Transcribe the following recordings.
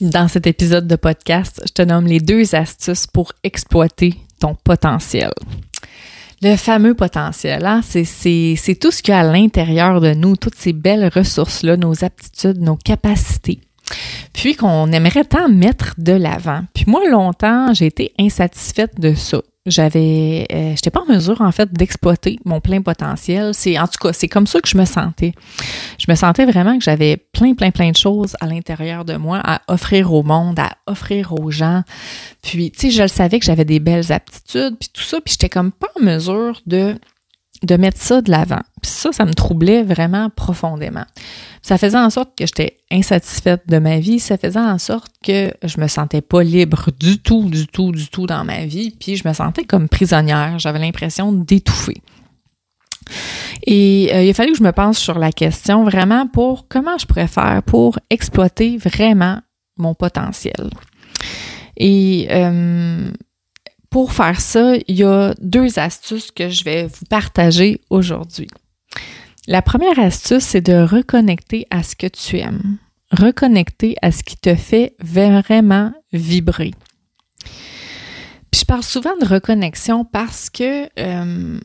Dans cet épisode de podcast, je te nomme les deux astuces pour exploiter ton potentiel. Le fameux potentiel, hein? c'est tout ce qu'il y a à l'intérieur de nous, toutes ces belles ressources-là, nos aptitudes, nos capacités, puis qu'on aimerait tant mettre de l'avant. Puis moi, longtemps, j'ai été insatisfaite de ça j'avais euh, j'étais pas en mesure en fait d'exploiter mon plein potentiel. C'est en tout cas c'est comme ça que je me sentais. Je me sentais vraiment que j'avais plein plein plein de choses à l'intérieur de moi à offrir au monde à offrir aux gens. Puis tu sais je le savais que j'avais des belles aptitudes puis tout ça puis j'étais comme pas en mesure de de mettre ça de l'avant. Puis ça, ça me troublait vraiment profondément. Ça faisait en sorte que j'étais insatisfaite de ma vie. Ça faisait en sorte que je me sentais pas libre du tout, du tout, du tout dans ma vie. Puis je me sentais comme prisonnière. J'avais l'impression d'étouffer. Et euh, il a fallu que je me pense sur la question vraiment pour comment je pourrais faire pour exploiter vraiment mon potentiel. Et euh, pour faire ça, il y a deux astuces que je vais vous partager aujourd'hui. La première astuce, c'est de reconnecter à ce que tu aimes. Reconnecter à ce qui te fait vraiment vibrer. Puis je parle souvent de reconnexion parce que euh,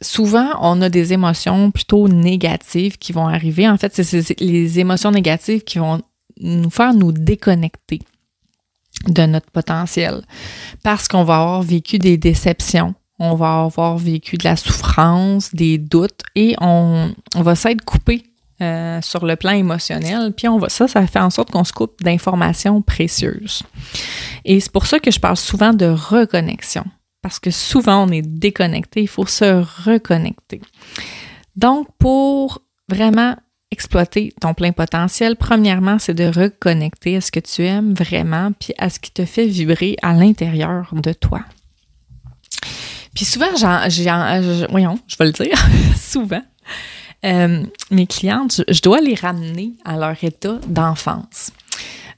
souvent, on a des émotions plutôt négatives qui vont arriver. En fait, c'est les émotions négatives qui vont nous faire nous déconnecter de notre potentiel parce qu'on va avoir vécu des déceptions, on va avoir vécu de la souffrance, des doutes et on, va s'être coupé euh, sur le plan émotionnel, puis on va ça, ça fait en sorte qu'on se coupe d'informations précieuses. Et c'est pour ça que je parle souvent de reconnexion, parce que souvent on est déconnecté, il faut se reconnecter. Donc, pour vraiment exploiter ton plein potentiel, premièrement, c'est de reconnecter à ce que tu aimes vraiment, puis à ce qui te fait vibrer à l'intérieur de toi. Puis souvent, voyons, je vais le dire, souvent, euh, mes clientes, je, dois les ramener à leur état d'enfance.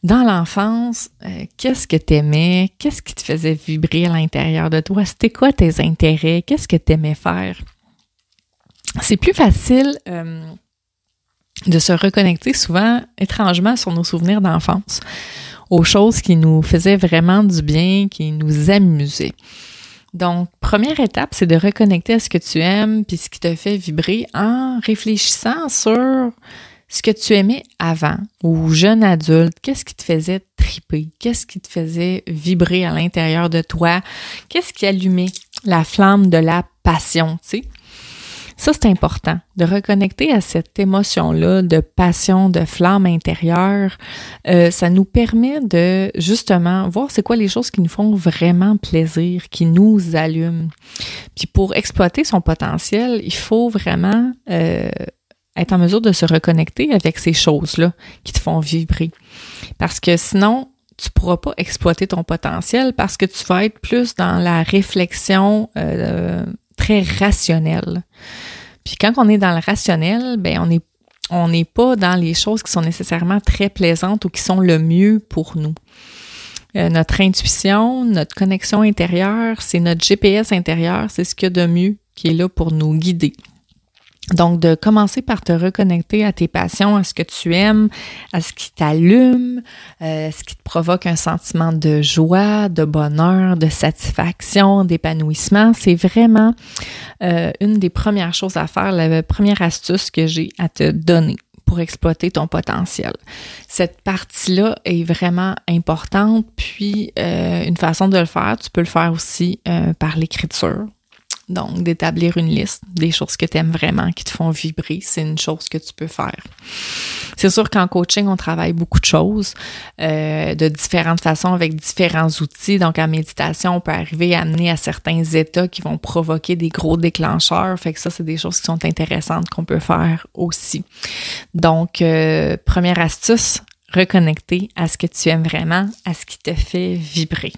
Dans l'enfance, euh, qu'est-ce que tu aimais? Qu'est-ce qui te faisait vibrer à l'intérieur de toi? C'était quoi tes intérêts? Qu'est-ce que tu aimais faire? C'est plus facile euh, de se reconnecter souvent étrangement sur nos souvenirs d'enfance, aux choses qui nous faisaient vraiment du bien, qui nous amusaient. Donc, première étape, c'est de reconnecter à ce que tu aimes puis ce qui te fait vibrer en réfléchissant sur ce que tu aimais avant ou jeune adulte, qu'est-ce qui te faisait triper, qu'est-ce qui te faisait vibrer à l'intérieur de toi, qu'est-ce qui allumait la flamme de la passion, tu sais? Ça, c'est important de reconnecter à cette émotion-là de passion, de flamme intérieure. Euh, ça nous permet de justement voir c'est quoi les choses qui nous font vraiment plaisir, qui nous allument. Puis pour exploiter son potentiel, il faut vraiment euh, être en mesure de se reconnecter avec ces choses-là qui te font vibrer. Parce que sinon, tu pourras pas exploiter ton potentiel parce que tu vas être plus dans la réflexion euh, très rationnel. Puis quand on est dans le rationnel, ben on est on n'est pas dans les choses qui sont nécessairement très plaisantes ou qui sont le mieux pour nous. Euh, notre intuition, notre connexion intérieure, c'est notre GPS intérieur, c'est ce qu'il y a de mieux qui est là pour nous guider. Donc, de commencer par te reconnecter à tes passions, à ce que tu aimes, à ce qui t'allume, euh, ce qui te provoque un sentiment de joie, de bonheur, de satisfaction, d'épanouissement, c'est vraiment euh, une des premières choses à faire, la première astuce que j'ai à te donner pour exploiter ton potentiel. Cette partie-là est vraiment importante, puis euh, une façon de le faire, tu peux le faire aussi par l'écriture. Donc, d'établir une liste des choses que tu aimes vraiment, qui te font vibrer, c'est une chose que tu peux faire. C'est sûr qu'en coaching, on travaille beaucoup de choses euh, de différentes façons avec différents outils. Donc, en méditation, on peut arriver à amener à certains états qui vont provoquer des gros déclencheurs. Fait que ça, c'est des choses qui sont intéressantes qu'on peut faire aussi. Donc, euh, première astuce, reconnecter à ce que tu aimes vraiment, à ce qui te fait vibrer.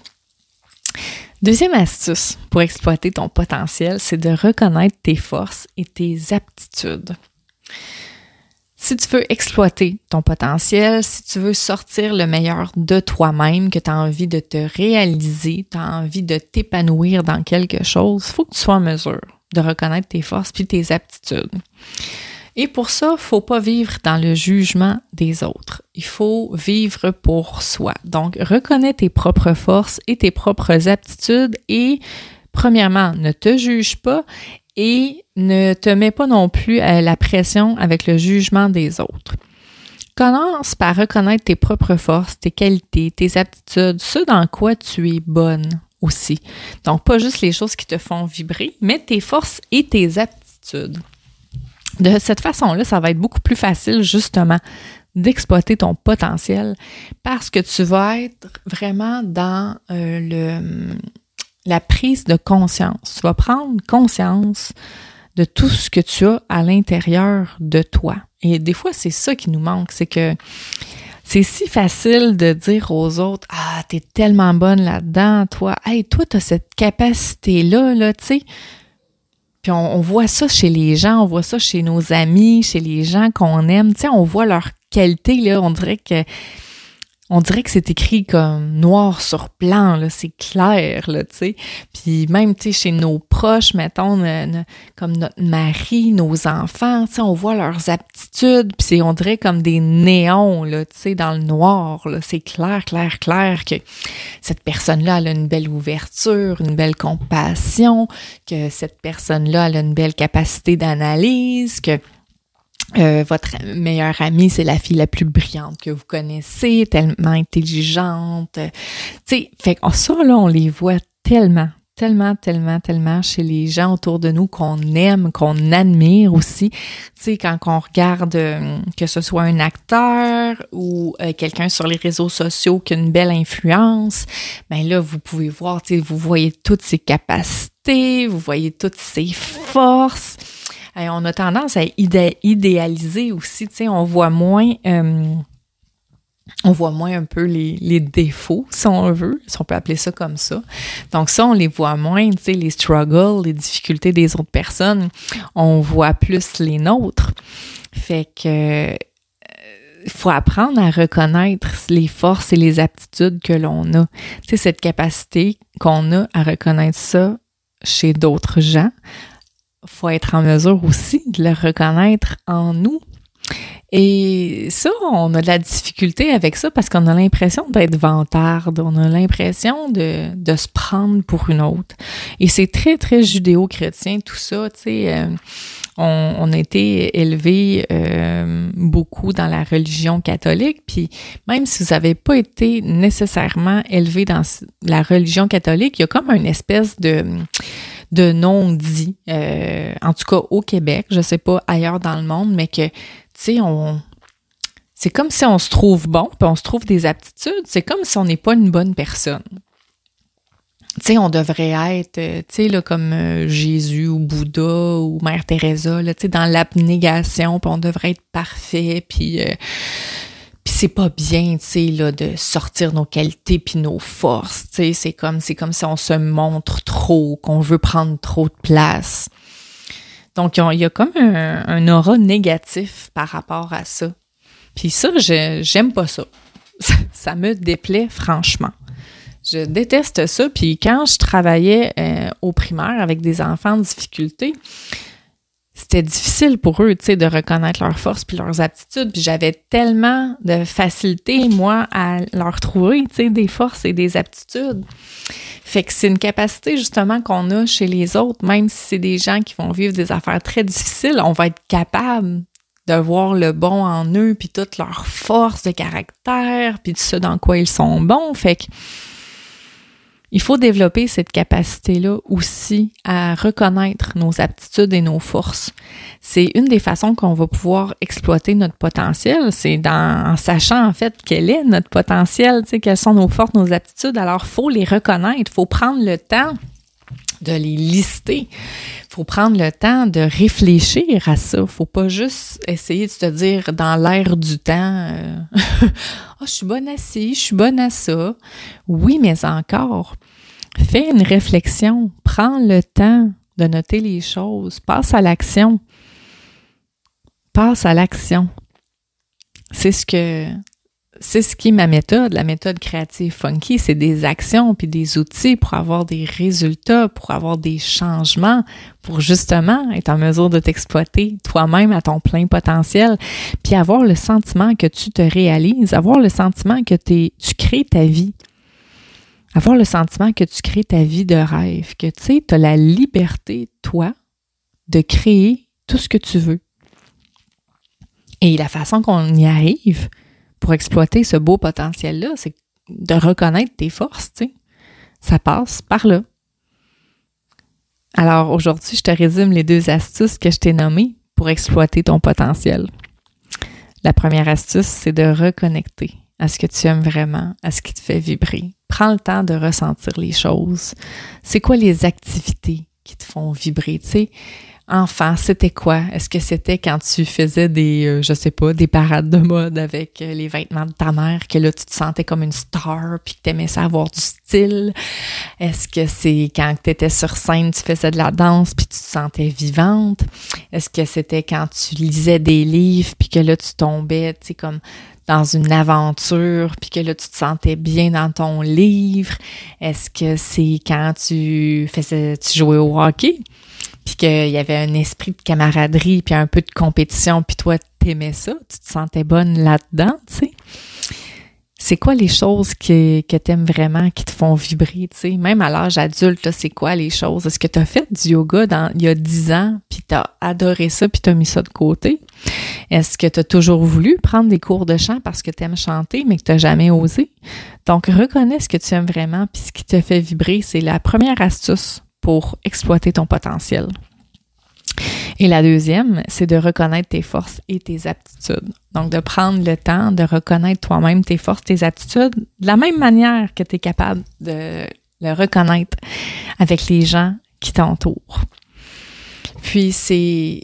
Deuxième astuce pour exploiter ton potentiel, c'est de reconnaître tes forces et tes aptitudes. Si tu veux exploiter ton potentiel, si tu veux sortir le meilleur de toi-même, que tu as envie de te réaliser, tu as envie de t'épanouir dans quelque chose, il faut que tu sois en mesure de reconnaître tes forces puis tes aptitudes. Et pour ça, faut pas vivre dans le jugement des autres. Il faut vivre pour soi. Donc, reconnais tes propres forces et tes propres aptitudes et, premièrement, ne te juge pas et ne te mets pas non plus à la pression avec le jugement des autres. Commence par reconnaître tes propres forces, tes qualités, tes aptitudes, ce dans quoi tu es bonne aussi. Donc, pas juste les choses qui te font vibrer, mais tes forces et tes aptitudes. De cette façon-là, ça va être beaucoup plus facile justement d'exploiter ton potentiel parce que tu vas être vraiment dans euh, le, la prise de conscience. Tu vas prendre conscience de tout ce que tu as à l'intérieur de toi. Et des fois, c'est ça qui nous manque, c'est que c'est si facile de dire aux autres Ah, t'es tellement bonne là-dedans, toi. Hey, toi, t'as cette capacité-là, là, tu sais. Puis on, voit ça chez les gens, on voit ça chez nos amis, chez les gens qu'on aime. Tu on voit leur qualité, là. On dirait que on dirait que c'est écrit comme noir sur blanc, là, c'est clair, là, tu sais. Puis même, tu sais, chez nos proches, mettons, comme notre mari, nos enfants, tu sais, on voit leurs aptitudes, puis on dirait comme des néons, tu sais, dans le noir. C'est clair, clair, clair que cette personne-là, elle a une belle ouverture, une belle compassion, que cette personne-là, elle a une belle capacité d'analyse, que euh, votre meilleure amie, c'est la fille la plus brillante que vous connaissez, tellement intelligente. Tu sais, fait que ça, là, on les voit tellement, tellement, tellement, tellement chez les gens autour de nous qu'on aime, qu'on admire aussi. Tu sais, quand on regarde euh, que ce soit un acteur ou euh, quelqu'un sur les réseaux sociaux qui a une belle influence, ben là, vous pouvez voir, tu sais, vous voyez toutes ses capacités, vous voyez toutes ses forces on a tendance à idéaliser aussi, tu sais, on voit moins, euh, on voit moins un peu les, défauts, si on veut, si on peut appeler ça comme ça. Donc ça, on les voit moins, tu sais, les struggles, les difficultés des autres personnes, on voit plus les nôtres. Fait que il euh, faut apprendre à reconnaître les forces et les aptitudes que l'on a. Tu sais, cette capacité qu'on a à reconnaître ça chez d'autres gens, faut être en mesure aussi de le reconnaître en nous. Et ça, on a de la difficulté avec ça parce qu'on a l'impression d'être vantarde, on a l'impression de, de, se prendre pour une autre. Et c'est très, très judéo-chrétien, tout ça, tu sais. Euh, on, on, a été élevé euh, beaucoup dans la religion catholique, puis même si vous n'avez pas été nécessairement élevé dans la religion catholique, il y a comme une espèce de de non-dit, euh, en tout cas au Québec, je sais pas ailleurs dans le monde, mais que, tu sais, on... C'est comme si on se trouve bon, puis on se trouve des aptitudes. C'est comme si on n'est pas une bonne personne. Tu sais, on devrait être, euh, tu sais, là, comme euh, Jésus ou Bouddha ou Mère Teresa, là, tu sais, dans l'abnégation, puis on devrait être parfait, puis c'est pas bien, tu sais, là, de sortir nos qualités puis nos forces, tu sais, c'est comme, c'est comme si on se montre trop, qu'on veut prendre trop de place. Donc, il y a comme un, aura négatif par rapport à ça. Puis ça, j'aime pas ça. ça. me déplaît franchement. Je déteste ça. Puis quand je travaillais euh, au primaire avec des enfants en difficulté, c'était difficile pour eux, tu sais, de reconnaître leurs forces puis leurs aptitudes. Puis j'avais tellement de facilité, moi, à leur trouver, tu sais, des forces et des aptitudes. Fait que c'est une capacité, justement, qu'on a chez les autres, même si c'est des gens qui vont vivre des affaires très difficiles, on va être capable de voir le bon en eux, puis toutes leurs forces de caractère, puis ce dans quoi ils sont bons. Fait que il faut développer cette capacité-là aussi à reconnaître nos aptitudes et nos forces. C'est une des façons qu'on va pouvoir exploiter notre potentiel. C'est en sachant en fait quel est notre potentiel, quelles sont nos forces, nos aptitudes. Alors, faut les reconnaître. Faut prendre le temps de les lister. Faut prendre le temps de réfléchir à ça. Faut pas juste essayer de se dire dans l'air du temps, euh, oh, je suis bonne à ci, je suis bonne à ça. Oui, mais encore, fais une réflexion, prends le temps de noter les choses, passe à l'action. Passe à l'action. C'est ce que c'est ce qui est ma méthode, la méthode créative funky, c'est des actions puis des outils pour avoir des résultats, pour avoir des changements, pour justement être en mesure de t'exploiter toi-même à ton plein potentiel, puis avoir le sentiment que tu te réalises, avoir le sentiment que tu crées ta vie. Avoir le sentiment que tu crées ta vie de rêve, que tu sais, tu as la liberté, toi, de créer tout ce que tu veux. Et la façon qu'on y arrive, pour exploiter ce beau potentiel-là, c'est de reconnaître tes forces, tu sais. Ça passe par là. Alors aujourd'hui, je te résume les deux astuces que je t'ai nommées pour exploiter ton potentiel. La première astuce, c'est de reconnecter à ce que tu aimes vraiment, à ce qui te fait vibrer. Prends le temps de ressentir les choses. C'est quoi les activités qui te font vibrer? Tu sais, enfant, c'était quoi? Est-ce que c'était quand tu faisais des, euh, je sais pas, des parades de mode avec euh, les vêtements de ta mère, que là, tu te sentais comme une star, puis que t'aimais ça avoir du style? Est-ce que c'est quand tu étais sur scène, tu faisais de la danse, puis tu te sentais vivante? Est-ce que c'était quand tu lisais des livres, puis que là, tu tombais, tu sais, comme dans une aventure, puis que là, tu te sentais bien dans ton livre? Est-ce que c'est quand tu faisais, tu jouais au hockey? Puis qu'il y avait un esprit de camaraderie, puis un peu de compétition, puis toi, t'aimais ça, tu te sentais bonne là-dedans, tu sais. C'est quoi les choses que, que t'aimes vraiment, qui te font vibrer, tu sais? Même à l'âge adulte, c'est quoi les choses? Est-ce que t'as fait du yoga il y a dix ans, puis t'as adoré ça, puis t'as mis ça de côté? Est-ce que t'as toujours voulu prendre des cours de chant parce que t'aimes chanter, mais que t'as jamais osé? Donc, reconnais ce que tu aimes vraiment, puis ce qui te fait vibrer, c'est la première astuce pour exploiter ton potentiel. Et la deuxième, c'est de reconnaître tes forces et tes aptitudes. Donc, de prendre le temps de reconnaître toi-même tes forces, tes aptitudes, de la même manière que tu es capable de le reconnaître avec les gens qui t'entourent. Puis, c'est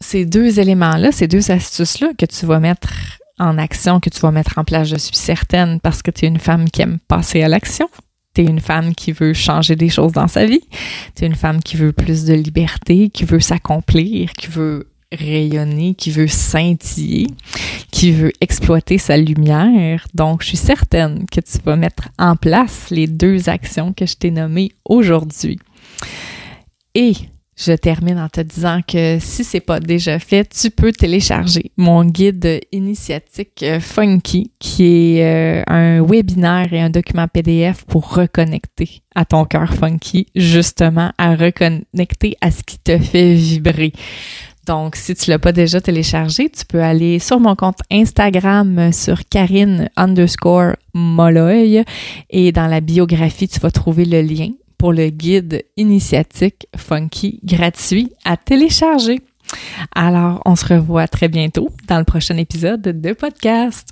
ces deux éléments-là, ces deux astuces-là que tu vas mettre en action, que tu vas mettre en place, je suis certaine, parce que tu es une femme qui aime passer à l'action, es une femme qui veut changer des choses dans sa vie. Tu es une femme qui veut plus de liberté, qui veut s'accomplir, qui veut rayonner, qui veut scintiller, qui veut exploiter sa lumière. Donc, je suis certaine que tu vas mettre en place les deux actions que je t'ai nommées aujourd'hui. Et je termine en te disant que si c'est pas déjà fait, tu peux télécharger mon guide initiatique euh, Funky, qui est euh, un webinaire et un document PDF pour reconnecter à ton cœur funky, justement à reconnecter à ce qui te fait vibrer. Donc, si tu l'as pas déjà téléchargé, tu peux aller sur mon compte Instagram sur Karine underscore Molloy et dans la biographie, tu vas trouver le lien pour le guide initiatique funky gratuit à télécharger. Alors, on se revoit très bientôt dans le prochain épisode de podcast.